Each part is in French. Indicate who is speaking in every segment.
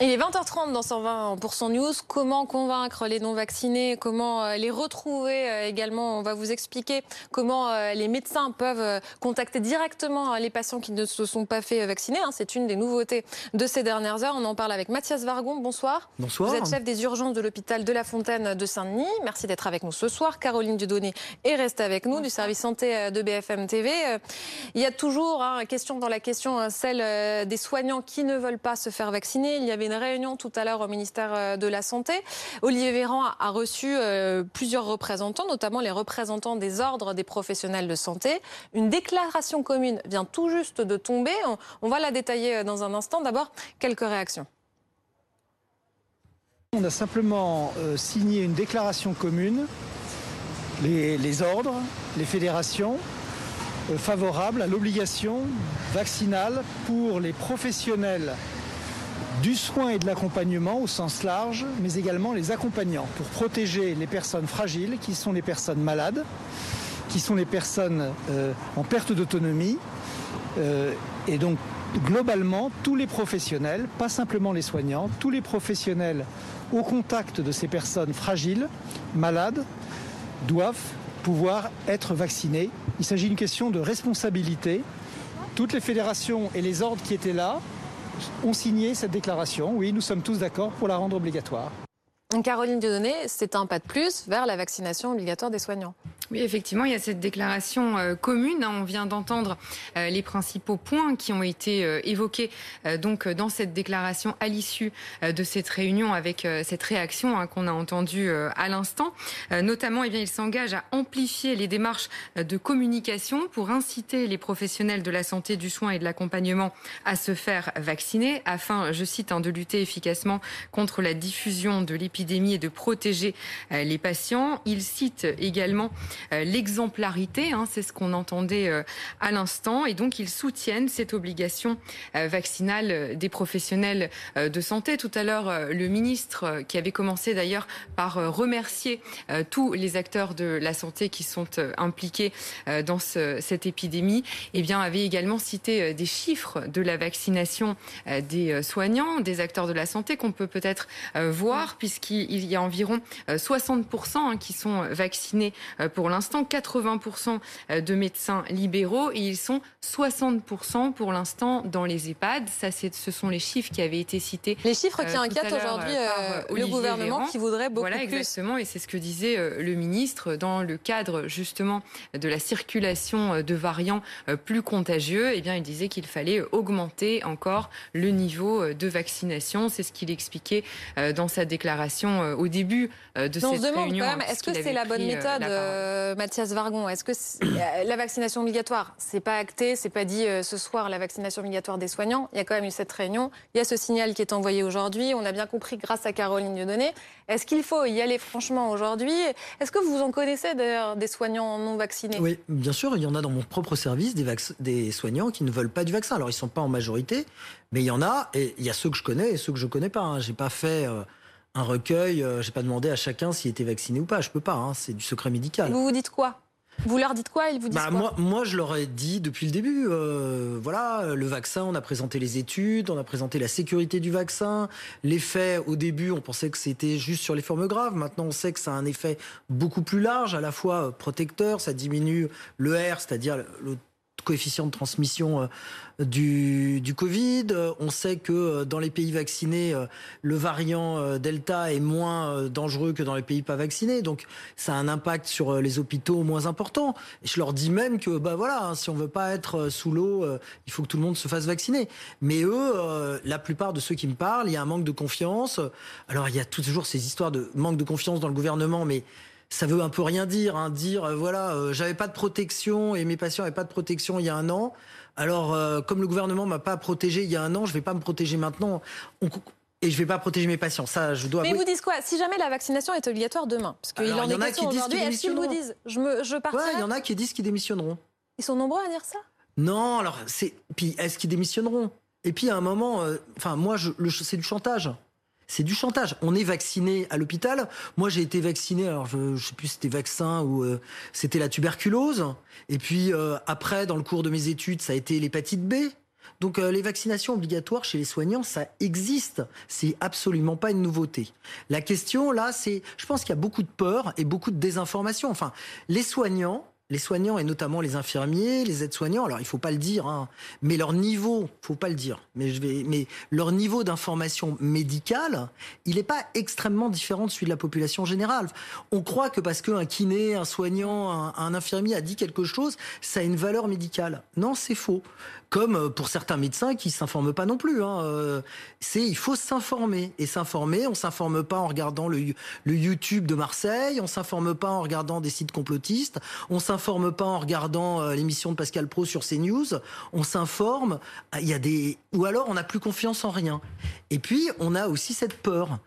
Speaker 1: Il est 20h30 dans 120% News. Comment convaincre les non-vaccinés? Comment euh, les retrouver euh, également? On va vous expliquer comment euh, les médecins peuvent contacter directement les patients qui ne se sont pas fait vacciner. Hein. C'est une des nouveautés de ces dernières heures. On en parle avec Mathias Vargon. Bonsoir.
Speaker 2: Bonsoir.
Speaker 1: Vous êtes chef des urgences de l'hôpital de la Fontaine de Saint-Denis. Merci d'être avec nous ce soir. Caroline Dudonné est restée avec nous du service santé de BFM TV. Il y a toujours une hein, question dans la question, celle des soignants qui ne veulent pas se faire vacciner. Il y avait une réunion tout à l'heure au ministère euh, de la Santé. Olivier Véran a reçu euh, plusieurs représentants, notamment les représentants des ordres des professionnels de santé. Une déclaration commune vient tout juste de tomber. On, va la détailler euh, dans un instant. D'abord, quelques réactions.
Speaker 3: On a simplement signé une déclaration commune, les, les ordres, les fédérations, favorables à l'obligation vaccinale pour les professionnels du soin et de l'accompagnement au sens large, mais également les accompagnants pour protéger les personnes fragiles, qui sont les personnes malades, qui sont les personnes euh, en perte d'autonomie, euh, et donc globalement tous les professionnels, pas simplement les soignants, tous les professionnels au contact de ces personnes fragiles, malades, doivent pouvoir être vaccinés. Il s'agit d'une question de responsabilité. Toutes les fédérations et les ordres qui étaient là ont signé cette déclaration. Oui, nous sommes tous d'accord pour la rendre obligatoire.
Speaker 1: Caroline Dieudonné, c'est un pas de plus vers la vaccination obligatoire des soignants.
Speaker 4: Oui, effectivement, il y a cette déclaration euh, commune. Hein. on vient d'entendre euh, les principaux points qui ont été euh, évoqués donc dans cette déclaration à l'issue de cette réunion avec cette réaction hein, qu'on a entendue à l'instant. notamment, eh bien, il s'engage à amplifier les démarches de communication pour inciter les professionnels de la santé, du soin et de l'accompagnement à se faire vacciner afin, je cite, hein, de lutter efficacement contre la diffusion de l'épidémie et de protéger les patients. Il cite également euh, l'exemplarité, hein, c'est ce qu'on entendait euh, à l'instant, et donc ils soutiennent cette obligation euh, vaccinale des professionnels de santé. Tout à l'heure, le ministre, qui avait commencé d'ailleurs par remercier tous les acteurs de la santé qui sont impliqués dans cette épidémie, eh bien, avait également cité des chiffres de la vaccination des soignants, des acteurs de la santé qu'on peut peut-être voir, puisqu'il y a environ 60% hein, qui sont vaccinés pour pour l'instant 80% euh, de médecins libéraux et ils sont 60% pour l'instant dans les EHPAD. Ça, ce sont les chiffres qui avaient été cités.
Speaker 1: Les chiffres qui euh, inquiètent aujourd'hui euh, le gouvernement qui voudrait beaucoup
Speaker 4: voilà, exactement, et c'est ce que disait le ministre dans le cadre justement de la circulation de variants plus contagieux. Eh bien, il disait qu'il fallait augmenter encore le niveau de vaccination. C'est ce qu'il expliquait dans sa déclaration au début de cette
Speaker 1: on se demande
Speaker 4: réunion.
Speaker 1: Quand même, est-ce que c'est la bonne méthode euh, Mathias Vargon, est-ce que euh, la vaccination obligatoire, c'est pas acté, c'est pas dit euh, ce soir la vaccination obligatoire des soignants. Il y a quand même eu cette réunion, il y a ce signal qui est envoyé aujourd'hui. On a bien compris grâce à Caroline Dieudonné. Est-ce qu'il faut y aller franchement aujourd'hui? Est-ce que vous en connaissez d'ailleurs des soignants non vaccinés?
Speaker 2: Oui, bien sûr, il y en a dans mon propre service des, des soignants qui ne veulent pas du vaccin. Alors ils sont pas en majorité, mais il y en a et il y a ceux que je connais et ceux que je connais pas. Hein. J'ai pas fait un recueil. Je euh, J'ai pas demandé à chacun s'il était vacciné ou pas. Je peux pas. Hein, c'est du secret médical.
Speaker 1: Vous vous dites quoi? Vous leur dites quoi? Ils vous disent bah, quoi?
Speaker 2: moi, moi, je leur ai dit depuis le début. Euh, voilà, le vaccin. On a présenté les études, on a présenté la sécurité du vaccin, l'effet. Au début, on pensait que c'était juste sur les formes graves. Maintenant, on sait que ça a un effet beaucoup plus large, à la fois protecteur. Ça diminue le R, c'est-à-dire le coefficient de transmission euh, du, Covid. On sait que euh, dans les pays vaccinés, euh, le variant Delta est moins dangereux que dans les pays pas vaccinés. Donc ça a un impact sur les hôpitaux moins important. Je leur dis même que bah voilà, hein, si on veut pas être sous l'eau, il faut que tout le monde se fasse vacciner. Mais eux, la plupart de ceux qui me parlent, il y a un manque de confiance. Alors il y a toujours ces histoires de manque de confiance dans le gouvernement, mais ça veut un peu rien dire. Hein, dire, euh, voilà, euh, j'avais pas de protection et mes patients n'avaient pas de protection il y a un an. Alors, euh, comme le gouvernement m'a pas protégé il y a un an, je vais pas me protéger maintenant. On- et je vais pas protéger mes patients. Ça, je dois.
Speaker 1: Mais ils
Speaker 2: avouer.
Speaker 1: vous disent quoi? Si jamais la vaccination est obligatoire demain, parce qu'il en est
Speaker 2: en a
Speaker 1: question
Speaker 2: qui disent
Speaker 1: aujourd'hui, est-ce qu'ils vous disent? Je, me, je partirai
Speaker 2: Ouais, il y en a qui disent qu'ils démissionneront.
Speaker 1: Ils sont nombreux à dire ça?
Speaker 2: Non, alors c'est. Puis est-ce qu'ils démissionneront? Et puis à un moment, enfin moi, je, le- c'est du chantage. C'est du chantage. On est vacciné à l'hôpital. Moi, j'ai été vacciné. Alors, je, je sais plus si c'était vaccin ou euh, c'était la tuberculose. Et puis euh, après, dans le cours de mes études, ça a été l'hépatite B. Donc euh, les vaccinations obligatoires chez les soignants, ça existe. C'est absolument pas une nouveauté. La question là, c'est, je pense qu'il y a beaucoup de peur et beaucoup de désinformation. Enfin, les soignants, les soignants et notamment les infirmiers, les aides-soignants. Alors il faut pas le dire, hein, mais leur niveau, faut pas le dire. Mais je vais, mais leur niveau d'information médicale, il n'est pas extrêmement différent de celui de la population générale. On croit que parce qu'un kiné, un soignant, un, infirmier a dit quelque chose, ça a une valeur médicale. Non, c'est faux. Comme euh, pour certains médecins qui s'informent pas non plus. Hein. Euh, C'est il faut s'informer et s'informer. On s'informe pas en regardant le, le YouTube de Marseille. On s'informe pas en regardant des sites complotistes. On s'informe pas en regardant euh, l'émission de Pascal Pro sur CNews. On s'informe. Ah, Il y a des ou alors on n'a plus confiance en rien. Et puis on a aussi cette peur.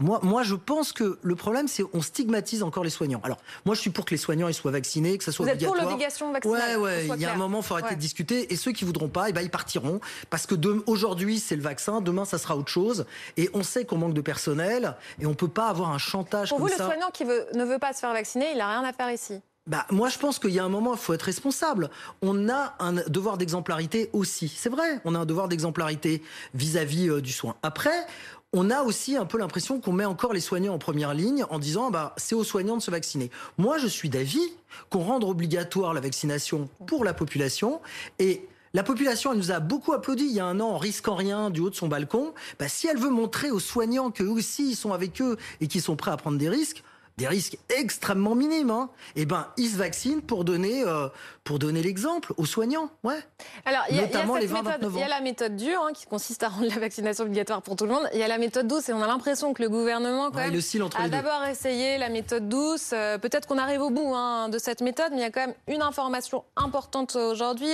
Speaker 2: Moi, moi, je pense que le problème, c'est on stigmatise encore les soignants. Alors, moi, je suis pour que les soignants ils soient vaccinés, que ça soit
Speaker 1: Vous êtes pour
Speaker 2: obligatoire.
Speaker 1: l'obligation vaccinale
Speaker 2: Ouais, ouais. Il y a un moment, il faut arrêter
Speaker 1: Ouais.
Speaker 2: de discuter. Et ceux qui voudront pas, eh ben, ils partiront. Parce que aujourd'hui, c'est le vaccin. Demain, ça sera autre chose. Et on sait qu'on manque de personnel. Et on peut pas avoir un chantage
Speaker 1: Pour
Speaker 2: comme
Speaker 1: vous, le soignant qui veut- ne veut pas se faire vacciner, il n'a rien à faire ici.
Speaker 2: Bah, moi, je pense qu'il y a un moment, il faut être responsable. On a un devoir d'exemplarité aussi. C'est vrai, on a un devoir d'exemplarité vis-à-vis euh, du soin. Après, on a aussi un peu l'impression qu'on met encore les soignants en première ligne en disant bah, c'est aux soignants de se vacciner. Moi, je suis d'avis qu'on rende obligatoire la vaccination pour la population et la population, elle nous a beaucoup applaudi il y a un an en risquant rien du haut de son balcon. Bah, si elle veut montrer aux soignants qu'eux aussi ils sont avec eux et qu'ils sont prêts à prendre des risques, des risques extrêmement minimes, hein, eh ben ils se vaccinent pour donner euh, pour donner l'exemple aux soignants, ouais.
Speaker 1: Alors, il y y a
Speaker 2: Notamment
Speaker 1: cette
Speaker 2: les 20-29
Speaker 1: méthode, il y a
Speaker 2: ans.
Speaker 1: la méthode dure hein, qui consiste à rendre la vaccination obligatoire pour tout le monde. Il y a la méthode douce et on a l'impression que le gouvernement, quand
Speaker 2: Ouais,
Speaker 1: même, a d'abord essayé la méthode douce. Euh, Peut-être qu'on arrive au bout hein, de cette méthode, mais il y a quand même une information importante aujourd'hui.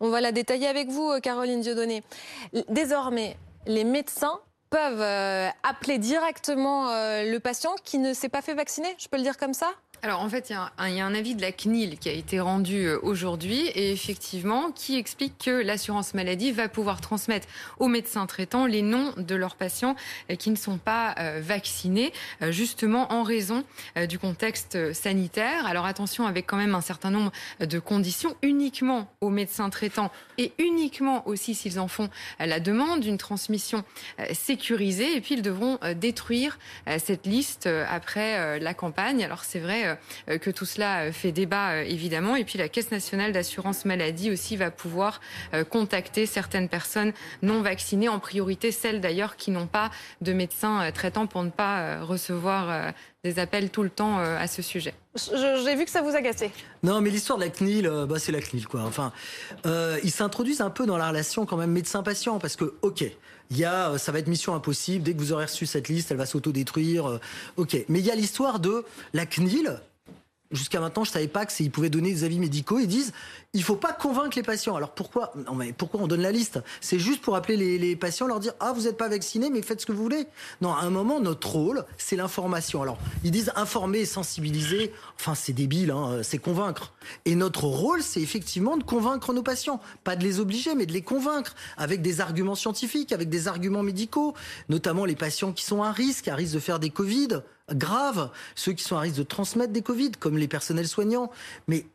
Speaker 1: On va la détailler avec vous, euh, Caroline Dieudonné. Désormais, les médecins peuvent euh, appeler directement euh, le patient qui ne s'est pas fait vacciner, je peux le dire comme ça?
Speaker 4: Alors en fait, il y, a un- avis de la CNIL qui a été rendu euh, aujourd'hui et effectivement qui explique que l'assurance maladie va pouvoir transmettre aux médecins traitants les noms de leurs patients euh, qui ne sont pas euh, vaccinés, justement en raison du contexte sanitaire. Alors attention avec quand même un certain nombre de conditions uniquement aux médecins traitants et uniquement aussi s'ils en font la demande d'une transmission sécurisée et puis ils devront détruire cette liste après la campagne. Alors c'est vrai que tout cela euh, fait débat euh, évidemment. Et puis la Caisse nationale d'assurance maladie aussi va pouvoir euh, contacter certaines personnes non vaccinées, en priorité celles d'ailleurs qui n'ont pas de médecin euh, traitant pour ne pas euh, recevoir euh, des appels tout le temps euh, à ce sujet.
Speaker 1: Je- J'ai vu que ça vous agaçait.
Speaker 2: Non, mais l'histoire de la CNIL, euh, bah, c'est la CNIL, quoi. Enfin, euh, ils s'introduisent un peu dans la relation quand même médecin-patient, parce que, ok, il y a, ça va être mission impossible. Dès que vous aurez reçu cette liste, elle va s'autodétruire. ok, mais il y a l'histoire de la CNIL. Jusqu'à maintenant, je savais pas que ils pouvaient donner des avis médicaux. Ils disent, il faut pas convaincre les patients. Alors pourquoi Non, mais pourquoi on donne la liste? C'est juste pour appeler les, les patients, leur dire, ah, vous n'êtes pas vacciné, mais faites ce que vous voulez. Non, à un moment, notre rôle, c'est l'information. Alors, ils disent informer, sensibiliser. Enfin, c'est débile, hein, c'est convaincre. Et notre rôle, c'est effectivement de convaincre nos patients, pas de les obliger, mais de les convaincre avec des arguments scientifiques, avec des arguments médicaux, notamment les patients qui sont à risque, à risque de faire des Covid graves, ceux qui sont à risque de transmettre des Covid, comme les personnels soignants. Mais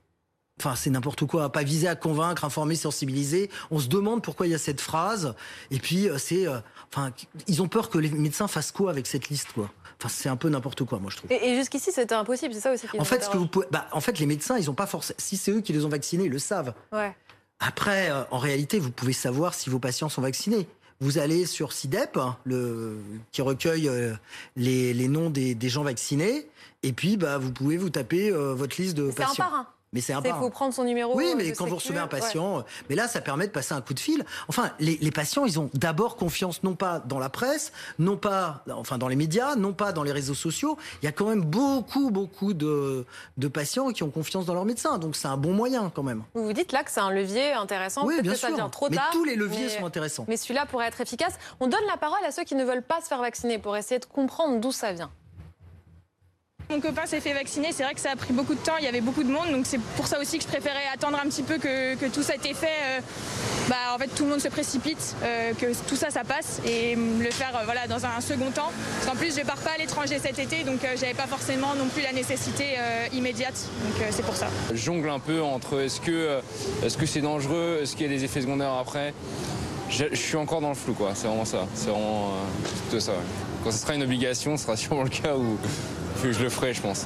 Speaker 2: Enfin, c'est n'importe quoi. Pas viser à convaincre, informer, sensibiliser. On se demande pourquoi il y a cette phrase. Et puis, euh, c'est, euh, enfin, ils ont peur que les médecins fassent quoi avec cette liste, quoi? Enfin, c'est un peu n'importe quoi, moi, je trouve.
Speaker 1: Et, et jusqu'ici, c'était impossible, c'est ça aussi
Speaker 2: En fait, ce que vous pouvez, bah, en fait, les médecins, ils ont pas forcément. Si c'est eux qui les ont vaccinés, ils le savent.
Speaker 1: Ouais.
Speaker 2: Après, euh, en réalité, vous pouvez savoir si vos patients sont vaccinés. Vous allez sur CIDEP, le, qui recueille euh, les, les noms des, des gens vaccinés, et puis bah, vous pouvez vous taper euh, votre liste de
Speaker 1: C'est un
Speaker 2: patients. Mais c'est un
Speaker 1: Il faut prendre son numéro.
Speaker 2: Oui, mais quand vous recevez un patient, mais là, ça permet de passer un coup de fil. Enfin, les, les patients, ils ont d'abord confiance non pas dans la presse, non pas, enfin, dans les médias, non pas dans les réseaux sociaux. Il y a quand même beaucoup, beaucoup de, de patients qui ont confiance dans leur médecin. Donc, c'est un bon moyen quand même.
Speaker 1: Vous vous dites là que c'est un levier intéressant.
Speaker 2: Oui, bien
Speaker 1: que
Speaker 2: sûr.
Speaker 1: ça vient trop
Speaker 2: mais
Speaker 1: tard.
Speaker 2: tous les leviers sont intéressants.
Speaker 1: Mais celui-là pourrait être efficace. On donne la parole à ceux qui ne veulent pas se faire vacciner pour essayer de comprendre d'où ça vient.
Speaker 5: Mon copain s'est fait vacciner, c'est vrai que ça a pris beaucoup de temps, il y avait beaucoup de monde, donc c'est pour ça aussi que je préférais attendre un petit peu que, tout ça été fait. Euh, bah, en fait, tout le monde se précipite, euh, que tout ça, ça passe, et le faire euh, voilà, dans un second temps. Parce qu'en plus, je pars pas à l'étranger cet été, donc j'avais pas forcément non plus la nécessité immédiate, donc c'est pour ça.
Speaker 6: Je jongle un peu entre est-ce que est-ce que c'est dangereux, est-ce qu'il y a des effets secondaires après. Je, suis encore dans le flou, quoi. C'est vraiment ça. C'est vraiment plutôt ça. Quand ce sera une obligation, ce sera sûrement le cas où je le ferai, je pense.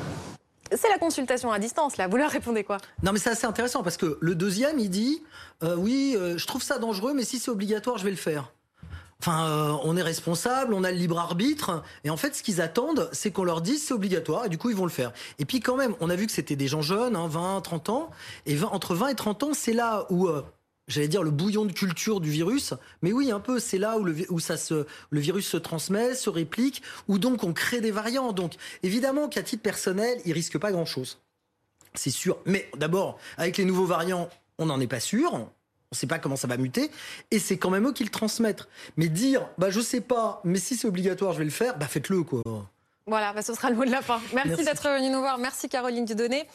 Speaker 1: C'est la consultation à distance, là. Vous leur répondez quoi?
Speaker 2: Non, mais c'est assez intéressant parce que le deuxième, il dit euh, Oui, euh, je trouve ça dangereux, mais si c'est obligatoire, je vais le faire. Enfin, euh, on est responsable, on a le libre arbitre, et en fait, ce qu'ils attendent, c'est qu'on leur dise c'est obligatoire, et du coup, ils vont le faire. Et puis, quand même, on a vu que c'était des gens jeunes, hein, 20, 30 ans, et 20 entre 20 et 30 ans, c'est là où. euh, J'allais dire le bouillon de culture du virus, mais oui, un peu, c'est là où, le, vi- où ça se, le virus se transmet, se réplique, où donc on crée des variants. Donc, évidemment qu'à titre personnel, il risque pas grand-chose. C'est sûr. Mais d'abord, avec les nouveaux variants, on n'en est pas sûr. On ne sait pas comment ça va muter. Et c'est quand même eux qui le transmettent. Mais dire, bah, je sais pas, mais si c'est obligatoire, je vais le faire, bah, faites-le, quoi.
Speaker 1: Voilà, bah, ce sera le mot de la fin. Merci,
Speaker 2: Merci.
Speaker 1: d'être venu nous voir. Merci Caroline Dudonné.